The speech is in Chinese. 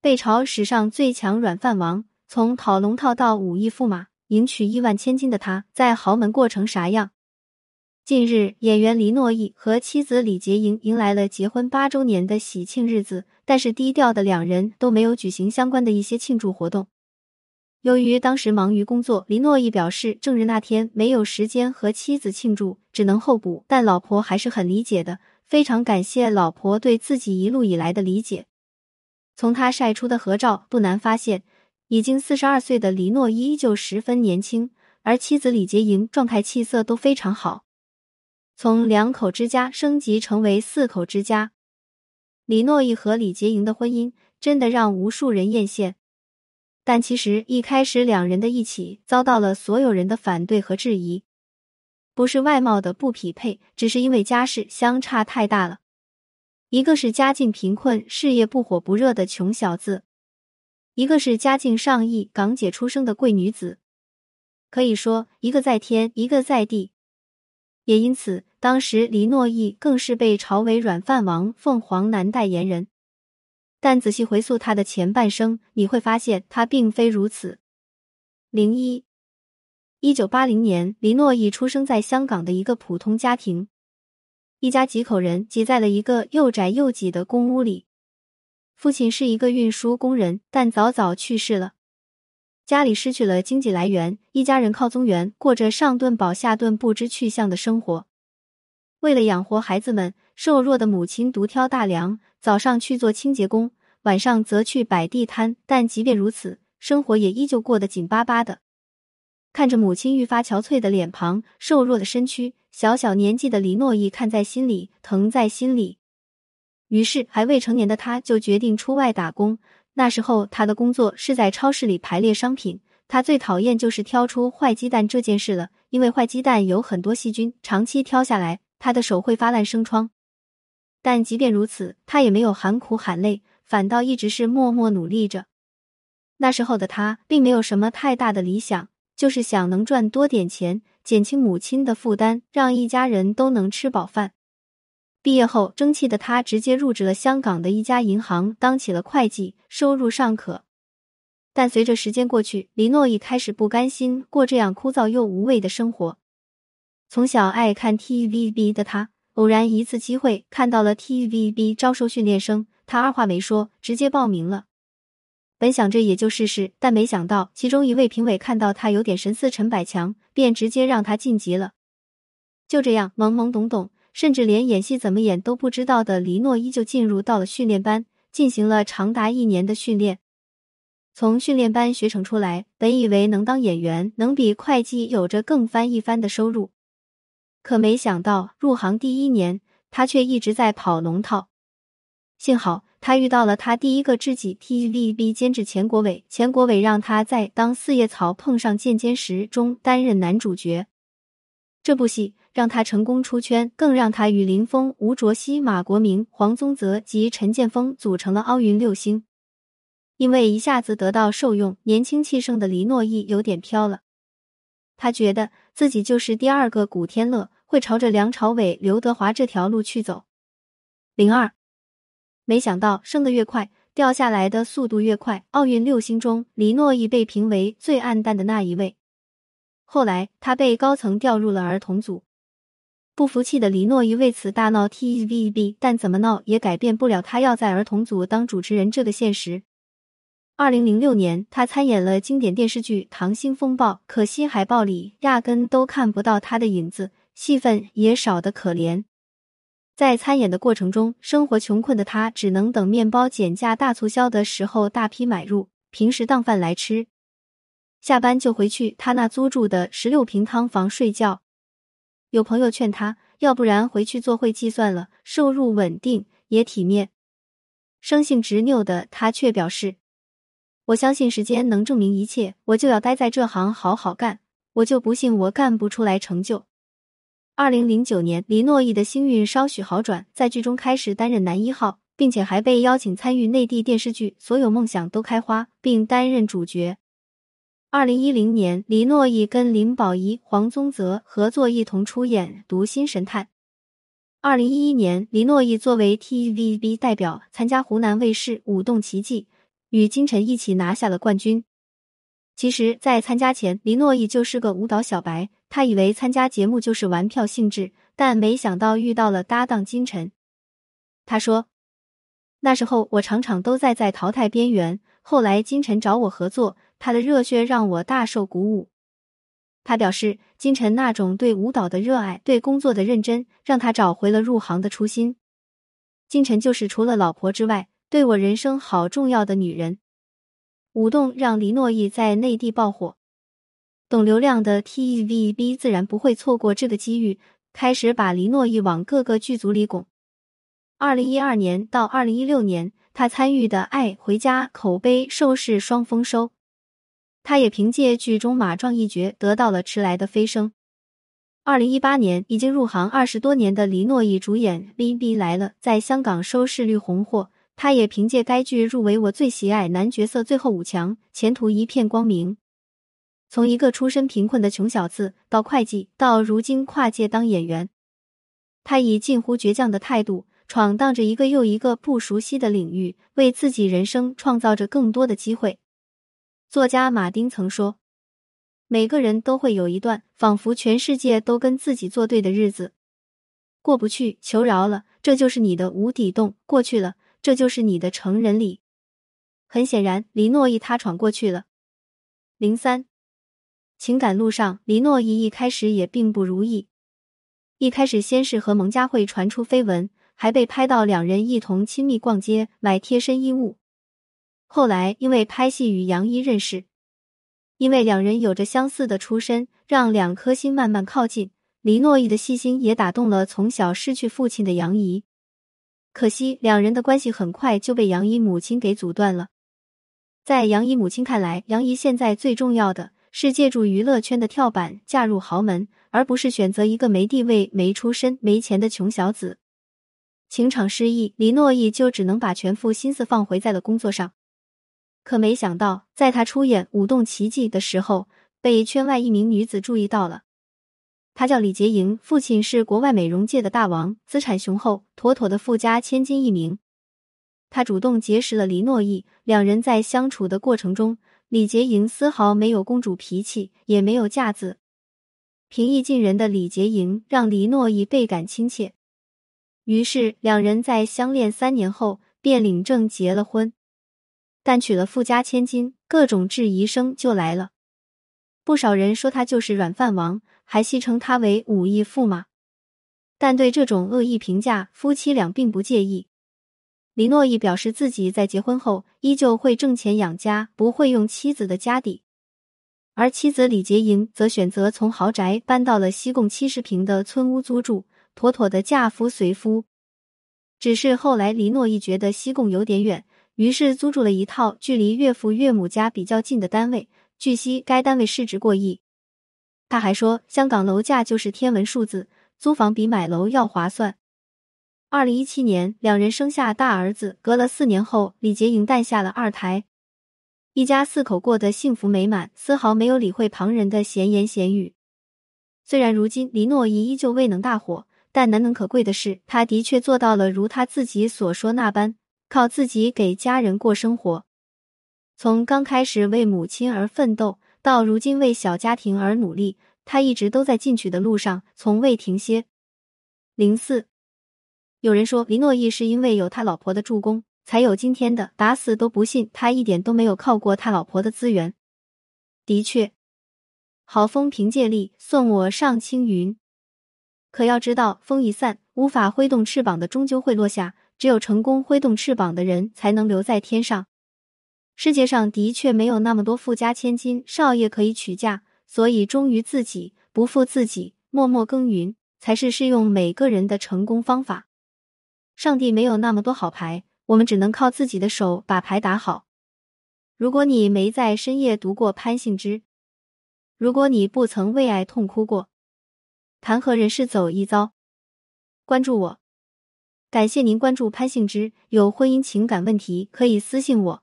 被嘲史上最强软饭王，从讨龙套到五亿驸马，迎娶亿万千金的他，在豪门过成啥样？近日，演员黎诺懿和妻子李洁莹迎来了结婚八周年的喜庆日子，但是低调的两人都没有举行相关的一些庆祝活动。由于当时忙于工作，黎诺懿表示正日那天没有时间和妻子庆祝，只能候补。但老婆还是很理解的，非常感谢老婆对自己一路以来的理解。从他晒出的合照，不难发现，已经四十二岁的黎诺依旧十分年轻，而妻子李洁莹状态气色都非常好。从两口之家升级成为四口之家，李诺懿和李洁莹的婚姻真的让无数人艳羡。但其实一开始两人的一起遭到了所有人的反对和质疑，不是外貌的不匹配，只是因为家世相差太大了。一个是家境贫困、事业不火不热的穷小子，一个是家境上亿、港姐出生的贵女子，可以说一个在天，一个在地。也因此，当时黎诺懿更是被嘲为“软饭王”、“凤凰男”代言人。但仔细回溯他的前半生，你会发现他并非如此。零一，一九八零年，黎诺懿出生在香港的一个普通家庭，一家几口人挤在了一个又窄又挤的公屋里。父亲是一个运输工人，但早早去世了。家里失去了经济来源，一家人靠宗源过着上顿饱下顿不知去向的生活。为了养活孩子们，瘦弱的母亲独挑大梁，早上去做清洁工，晚上则去摆地摊。但即便如此，生活也依旧过得紧巴巴的。看着母亲愈发憔悴的脸庞、瘦弱的身躯，小小年纪的李诺伊看在心里，疼在心里。于是，还未成年的他就决定出外打工。那时候，他的工作是在超市里排列商品。他最讨厌就是挑出坏鸡蛋这件事了，因为坏鸡蛋有很多细菌，长期挑下来，他的手会发烂生疮。但即便如此，他也没有喊苦喊累，反倒一直是默默努力着。那时候的他并没有什么太大的理想，就是想能赚多点钱，减轻母亲的负担，让一家人都能吃饱饭。毕业后，争气的他直接入职了香港的一家银行，当起了会计，收入尚可。但随着时间过去，李诺懿开始不甘心过这样枯燥又无味的生活。从小爱看 TVB 的他，偶然一次机会看到了 TVB 招收训练生，他二话没说，直接报名了。本想着也就试试，但没想到其中一位评委看到他有点神似陈百强，便直接让他晋级了。就这样，懵懵懂懂。甚至连演戏怎么演都不知道的黎诺依旧进入到了训练班，进行了长达一年的训练。从训练班学成出来，本以为能当演员，能比会计有着更翻一番的收入，可没想到入行第一年，他却一直在跑龙套。幸好他遇到了他第一个知己 TVB 监制钱国伟，钱国伟让他在《当四叶草碰上剑尖时》中担任男主角。这部戏让他成功出圈，更让他与林峰、吴卓羲、马国明、黄宗泽及陈建锋组成了奥运六星。因为一下子得到受用，年轻气盛的黎诺懿有点飘了。他觉得自己就是第二个古天乐，会朝着梁朝伟、刘德华这条路去走。零二，没想到升得越快，掉下来的速度越快。奥运六星中，李诺懿被评为最暗淡的那一位。后来，他被高层调入了儿童组。不服气的李诺伊为此大闹 TVB，但怎么闹也改变不了他要在儿童组当主持人这个现实。二零零六年，他参演了经典电视剧《溏心风暴》，可惜海报里压根都看不到他的影子，戏份也少得可怜。在参演的过程中，生活穷困的他只能等面包减价大促销的时候大批买入，平时当饭来吃。下班就回去他那租住的十六平汤房睡觉。有朋友劝他，要不然回去做会计算了，收入稳定也体面。生性执拗的他却表示：“我相信时间能证明一切，我就要待在这行好好干，我就不信我干不出来成就。”二零零九年，李诺伊的星运稍许好转，在剧中开始担任男一号，并且还被邀请参与内地电视剧《所有梦想都开花》，并担任主角。二零一零年，李诺伊跟林保怡、黄宗泽合作，一同出演《读心神探》。二零一一年，李诺伊作为 TVB 代表参加湖南卫视《舞动奇迹》，与金晨一起拿下了冠军。其实，在参加前，李诺伊就是个舞蹈小白，他以为参加节目就是玩票性质，但没想到遇到了搭档金晨。他说：“那时候我场场都在在淘汰边缘，后来金晨找我合作，他的热血让我大受鼓舞。”他表示，金晨那种对舞蹈的热爱、对工作的认真，让他找回了入行的初心。金晨就是除了老婆之外，对我人生好重要的女人。舞动让黎诺懿在内地爆火，懂流量的 TVB 自然不会错过这个机遇，开始把黎诺懿往各个剧组里拱。二零一二年到二零一六年，他参与的《爱回家》口碑收视双丰收。他也凭借剧中马壮一角得到了迟来的飞升。二零一八年，已经入行二十多年的黎诺懿主演《B B 来了》在香港收视率红火，他也凭借该剧入围我最喜爱男角色最后五强，前途一片光明。从一个出身贫困的穷小子到会计，到如今跨界当演员，他以近乎倔强的态度闯荡着一个又一个不熟悉的领域，为自己人生创造着更多的机会。作家马丁曾说：“每个人都会有一段仿佛全世界都跟自己作对的日子，过不去，求饶了，这就是你的无底洞；过去了，这就是你的成人礼。”很显然，黎诺一他闯过去了。零三，情感路上，黎诺伊一开始也并不如意。一开始，先是和蒙嘉慧传出绯闻，还被拍到两人一同亲密逛街、买贴身衣物。后来因为拍戏与杨一认识，因为两人有着相似的出身，让两颗心慢慢靠近。黎诺伊的细心也打动了从小失去父亲的杨怡，可惜两人的关系很快就被杨怡母亲给阻断了。在杨怡母亲看来，杨怡现在最重要的是借助娱乐圈的跳板嫁入豪门，而不是选择一个没地位、没出身、没钱的穷小子。情场失意，李诺懿就只能把全副心思放回在了工作上。可没想到，在他出演《舞动奇迹》的时候，被圈外一名女子注意到了。她叫李洁莹，父亲是国外美容界的大王，资产雄厚，妥妥的富家千金一名。她主动结识了李诺懿，两人在相处的过程中，李洁莹丝毫没有公主脾气，也没有架子，平易近人的李洁莹让黎诺懿倍感亲切。于是，两人在相恋三年后便领证结了婚。但娶了富家千金，各种质疑声就来了。不少人说他就是软饭王，还戏称他为武义驸马。但对这种恶意评价，夫妻俩并不介意。李诺懿表示自己在结婚后依旧会挣钱养家，不会用妻子的家底。而妻子李洁莹则选择从豪宅搬到了西贡七十平的村屋租住，妥妥的嫁夫随夫。只是后来李诺懿觉得西贡有点远。于是租住了一套距离岳父岳母家比较近的单位，据悉该单位市值过亿。他还说，香港楼价就是天文数字，租房比买楼要划算。二零一七年，两人生下大儿子，隔了四年后，李洁莹诞下了二胎，一家四口过得幸福美满，丝毫没有理会旁人的闲言闲语。虽然如今李诺懿依旧未能大火，但难能可贵的是，他的确做到了如他自己所说那般。靠自己给家人过生活，从刚开始为母亲而奋斗，到如今为小家庭而努力，他一直都在进取的路上，从未停歇。零四，有人说林诺懿是因为有他老婆的助攻才有今天的，打死都不信他一点都没有靠过他老婆的资源。的确，好风凭借力，送我上青云。可要知道，风一散，无法挥动翅膀的终究会落下。只有成功挥动翅膀的人，才能留在天上。世界上的确没有那么多富家千金少爷可以娶嫁，所以忠于自己，不负自己，默默耕耘，才是适用每个人的成功方法。上帝没有那么多好牌，我们只能靠自己的手把牌打好。如果你没在深夜读过潘幸之，如果你不曾为爱痛哭过，谈何人世走一遭？关注我。感谢您关注潘幸之，有婚姻情感问题可以私信我。